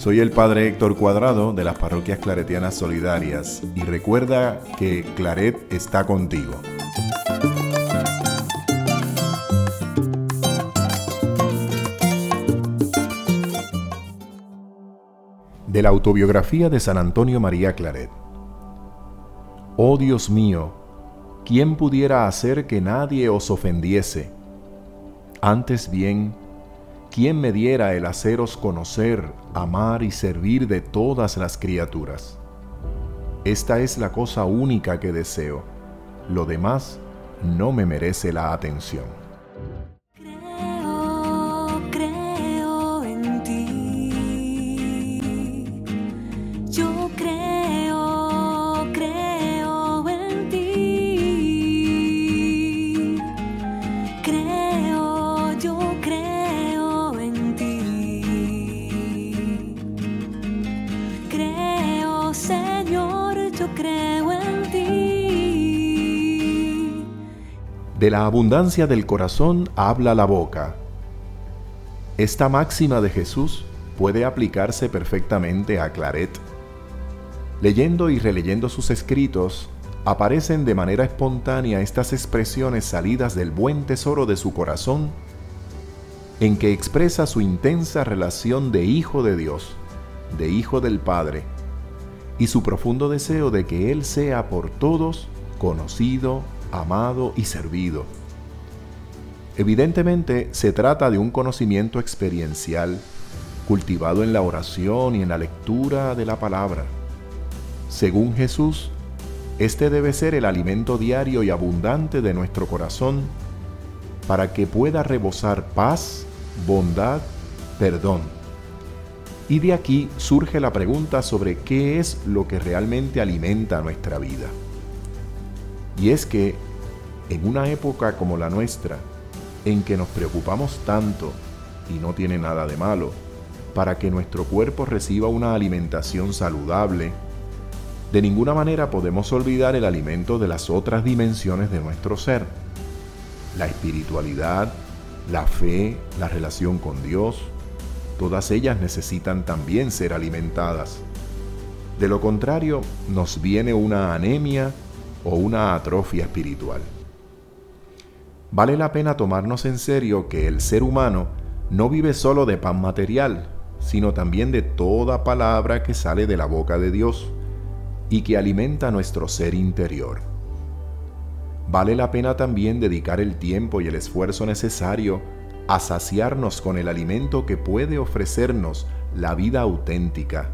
Soy el Padre Héctor Cuadrado de las Parroquias Claretianas Solidarias y recuerda que Claret está contigo. De la autobiografía de San Antonio María Claret. Oh Dios mío, ¿quién pudiera hacer que nadie os ofendiese? Antes bien, ¿quién me diera el haceros conocer, amar y servir de todas las criaturas? Esta es la cosa única que deseo. Lo demás no me merece la atención. De la abundancia del corazón habla la boca. Esta máxima de Jesús puede aplicarse perfectamente a Claret. Leyendo y releyendo sus escritos, aparecen de manera espontánea estas expresiones salidas del buen tesoro de su corazón, en que expresa su intensa relación de hijo de Dios, de hijo del Padre, y su profundo deseo de que Él sea por todos conocido, amado y servido. Evidentemente se trata de un conocimiento experiencial, cultivado en la oración y en la lectura de la palabra. Según Jesús, este debe ser el alimento diario y abundante de nuestro corazón para que pueda rebosar paz, bondad, perdón. Y de aquí surge la pregunta sobre qué es lo que realmente alimenta nuestra vida. Y es que en una época como la nuestra, en que nos preocupamos tanto, y no tiene nada de malo, para que nuestro cuerpo reciba una alimentación saludable, de ninguna manera podemos olvidar el alimento de las otras dimensiones de nuestro ser. La espiritualidad, la fe, la relación con Dios, todas ellas necesitan también ser alimentadas. De lo contrario, nos viene una anemia o una atrofia espiritual. Vale la pena tomarnos en serio que el ser humano no vive solo de pan material, sino también de toda palabra que sale de la boca de Dios y que alimenta nuestro ser interior. Vale la pena también dedicar el tiempo y el esfuerzo necesario a saciarnos con el alimento que puede ofrecernos la vida auténtica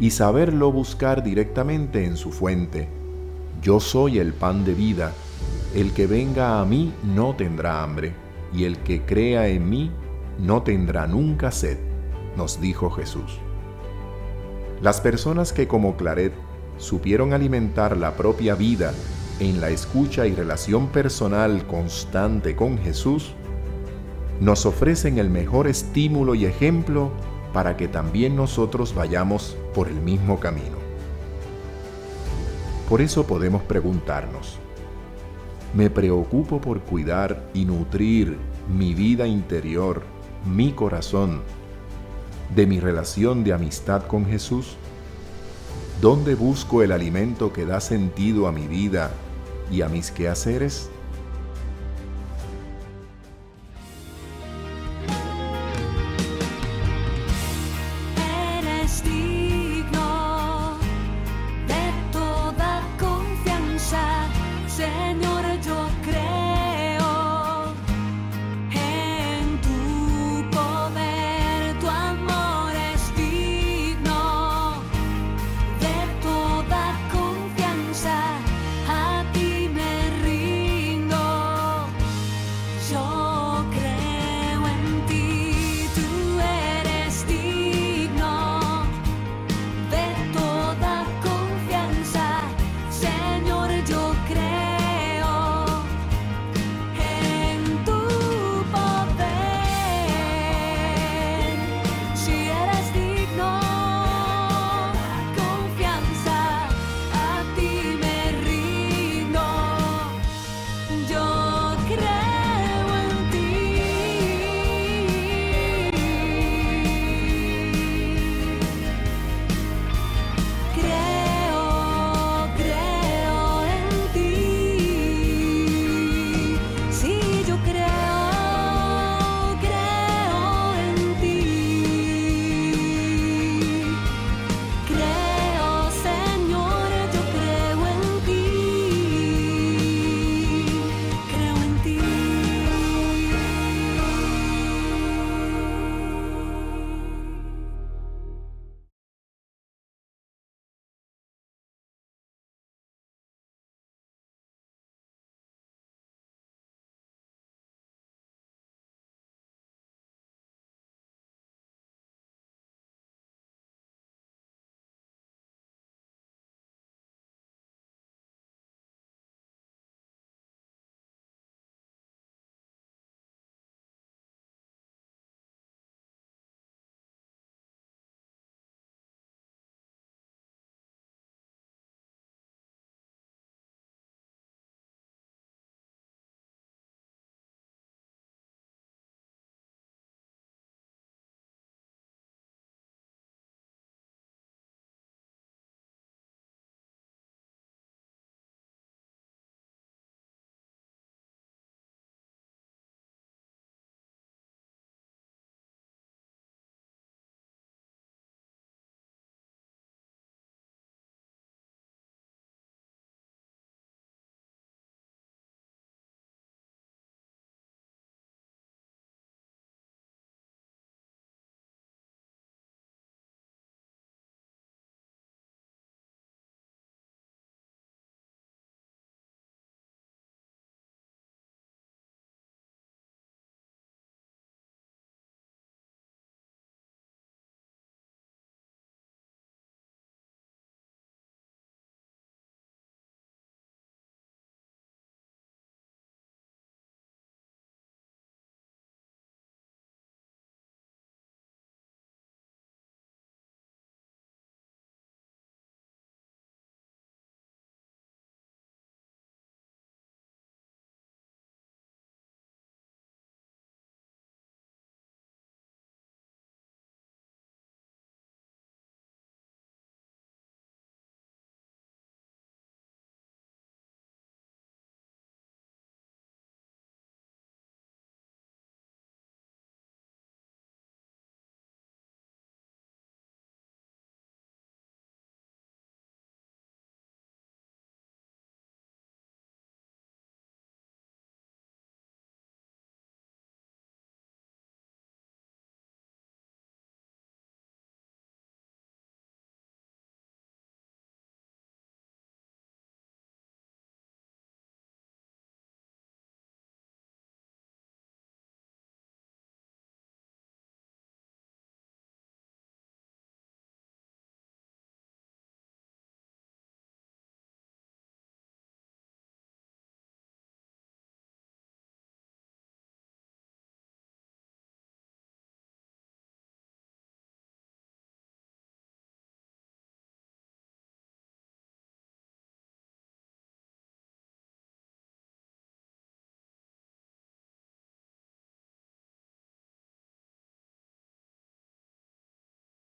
y saberlo buscar directamente en su fuente, yo soy el pan de vida, el que venga a mí no tendrá hambre, y el que crea en mí no tendrá nunca sed, nos dijo Jesús. Las personas que como Claret supieron alimentar la propia vida en la escucha y relación personal constante con Jesús, nos ofrecen el mejor estímulo y ejemplo para que también nosotros vayamos por el mismo camino. Por eso podemos preguntarnos, ¿me preocupo por cuidar y nutrir mi vida interior, mi corazón, de mi relación de amistad con Jesús? ¿Dónde busco el alimento que da sentido a mi vida y a mis quehaceres?